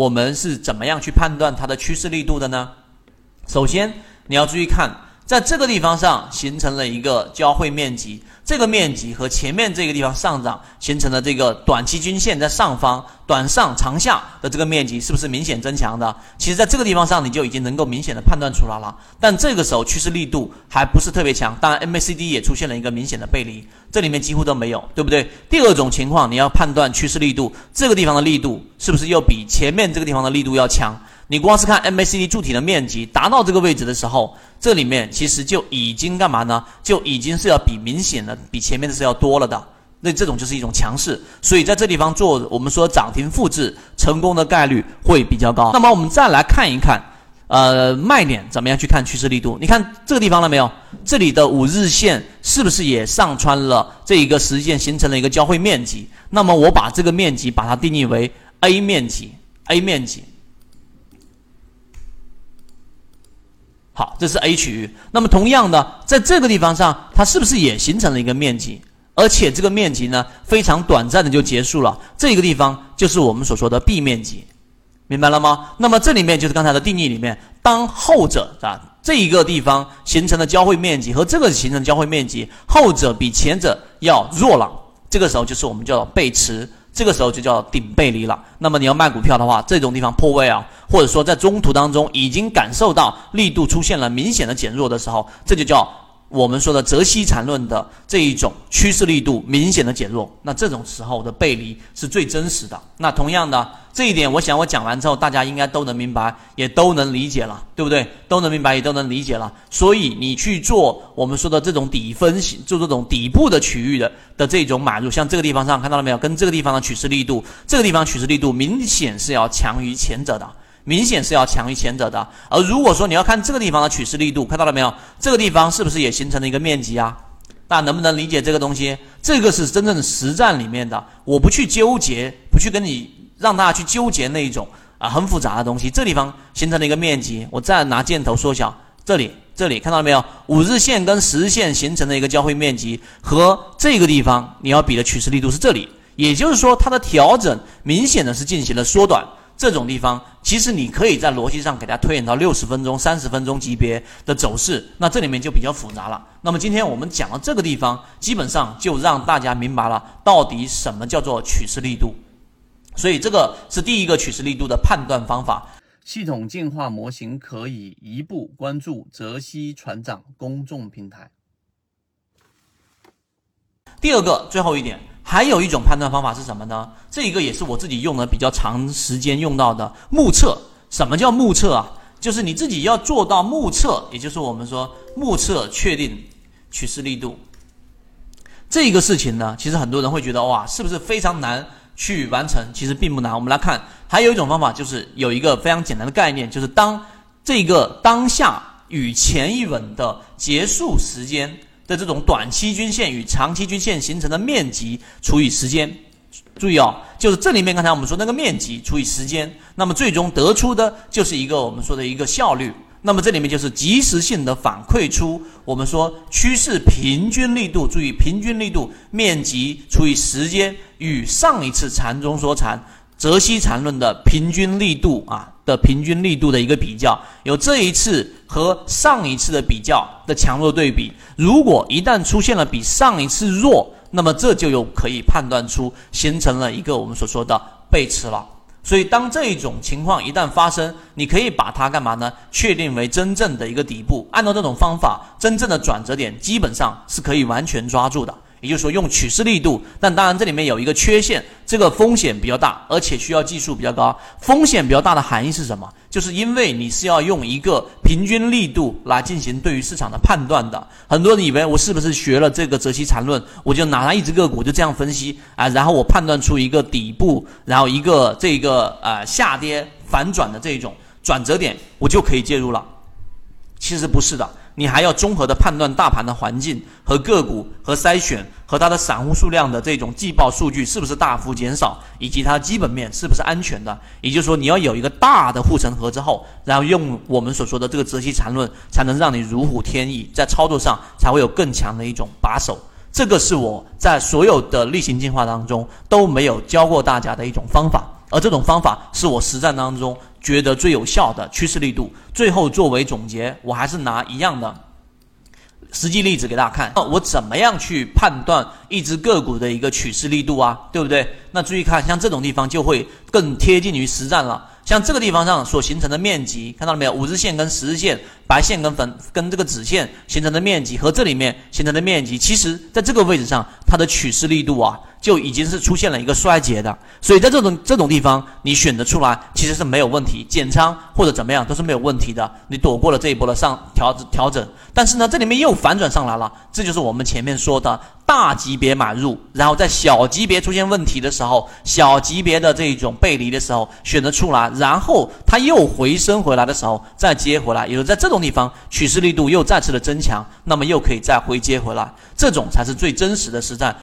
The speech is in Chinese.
我们是怎么样去判断它的趋势力度的呢？首先，你要注意看，在这个地方上形成了一个交汇面积。这个面积和前面这个地方上涨形成的这个短期均线在上方短上长下的这个面积是不是明显增强的？其实，在这个地方上你就已经能够明显的判断出来了。但这个时候趋势力度还不是特别强，当然 MACD 也出现了一个明显的背离，这里面几乎都没有，对不对？第二种情况，你要判断趋势力度，这个地方的力度是不是又比前面这个地方的力度要强？你光是看 MACD 柱体的面积达到这个位置的时候，这里面其实就已经干嘛呢？就已经是要比明显的比前面的是要多了的。那这种就是一种强势，所以在这地方做我们说涨停复制成功的概率会比较高。那么我们再来看一看，呃，卖点怎么样去看趋势力度？你看这个地方了没有？这里的五日线是不是也上穿了这一个实线，形成了一个交汇面积？那么我把这个面积把它定义为 A 面积，A 面积。好，这是 A 区域。那么同样的，在这个地方上，它是不是也形成了一个面积？而且这个面积呢，非常短暂的就结束了。这个地方就是我们所说的 B 面积，明白了吗？那么这里面就是刚才的定义里面，当后者啊这一个地方形成的交汇面积和这个形成交汇面积，后者比前者要弱了，这个时候就是我们叫做背驰。这个时候就叫顶背离了。那么你要卖股票的话，这种地方破位啊，或者说在中途当中已经感受到力度出现了明显的减弱的时候，这就叫。我们说的泽西缠论的这一种趋势力度明显的减弱，那这种时候的背离是最真实的。那同样的这一点，我想我讲完之后，大家应该都能明白，也都能理解了，对不对？都能明白，也都能理解了。所以你去做我们说的这种底分析，做这种底部的区域的的这种买入，像这个地方上看到了没有？跟这个地方的趋势力度，这个地方趋势力度明显是要强于前者的。明显是要强于前者的，而如果说你要看这个地方的趋势力度，看到了没有？这个地方是不是也形成了一个面积啊？大家能不能理解这个东西？这个是真正的实战里面的，我不去纠结，不去跟你让大家去纠结那一种啊很复杂的东西。这地方形成了一个面积，我再拿箭头缩小，这里这里看到了没有？五日线跟十日线形成的一个交汇面积和这个地方你要比的趋势力度是这里，也就是说它的调整明显的是进行了缩短。这种地方，其实你可以在逻辑上给它推演到六十分钟、三十分钟级别的走势，那这里面就比较复杂了。那么今天我们讲到这个地方，基本上就让大家明白了到底什么叫做趋势力度。所以这个是第一个趋势力度的判断方法。系统进化模型可以一步关注泽西船长公众平台。第二个，最后一点。还有一种判断方法是什么呢？这一个也是我自己用的比较长时间用到的目测。什么叫目测啊？就是你自己要做到目测，也就是我们说目测确定趋势力度。这个事情呢，其实很多人会觉得哇，是不是非常难去完成？其实并不难。我们来看，还有一种方法，就是有一个非常简单的概念，就是当这个当下与前一轮的结束时间。的这种短期均线与长期均线形成的面积除以时间，注意哦，就是这里面刚才我们说那个面积除以时间，那么最终得出的就是一个我们说的一个效率。那么这里面就是及时性的反馈出我们说趋势平均力度，注意平均力度面积除以时间与上一次缠中说缠。泽西缠论的平均力度啊的平均力度的一个比较，有这一次和上一次的比较的强弱对比。如果一旦出现了比上一次弱，那么这就有可以判断出形成了一个我们所说的背驰了。所以当这一种情况一旦发生，你可以把它干嘛呢？确定为真正的一个底部。按照这种方法，真正的转折点基本上是可以完全抓住的。也就是说，用趋势力度，但当然这里面有一个缺陷，这个风险比较大，而且需要技术比较高。风险比较大的含义是什么？就是因为你是要用一个平均力度来进行对于市场的判断的。很多人以为我是不是学了这个泽西缠论，我就拿它一只个股就这样分析啊，然后我判断出一个底部，然后一个这个呃下跌反转的这种转折点，我就可以介入了。其实不是的。你还要综合的判断大盘的环境和个股和筛选和它的散户数量的这种季报数据是不是大幅减少，以及它基本面是不是安全的。也就是说，你要有一个大的护城河之后，然后用我们所说的这个泽西缠论，才能让你如虎添翼，在操作上才会有更强的一种把手。这个是我在所有的例行进化当中都没有教过大家的一种方法。而这种方法是我实战当中觉得最有效的趋势力度。最后作为总结，我还是拿一样的。实际例子给大家看，那我怎么样去判断一只个股的一个趋势力度啊？对不对？那注意看，像这种地方就会更贴近于实战了。像这个地方上所形成的面积，看到了没有？五日线跟十日线，白线跟粉跟这个紫线形成的面积和这里面形成的面积，其实在这个位置上，它的趋势力度啊。就已经是出现了一个衰竭的，所以在这种这种地方，你选择出来其实是没有问题，减仓或者怎么样都是没有问题的，你躲过了这一波的上调调整。但是呢，这里面又反转上来了，这就是我们前面说的大级别买入，然后在小级别出现问题的时候，小级别的这种背离的时候选择出来，然后它又回升回来的时候再接回来，也就是在这种地方趋势力度又再次的增强，那么又可以再回接回来，这种才是最真实的实战。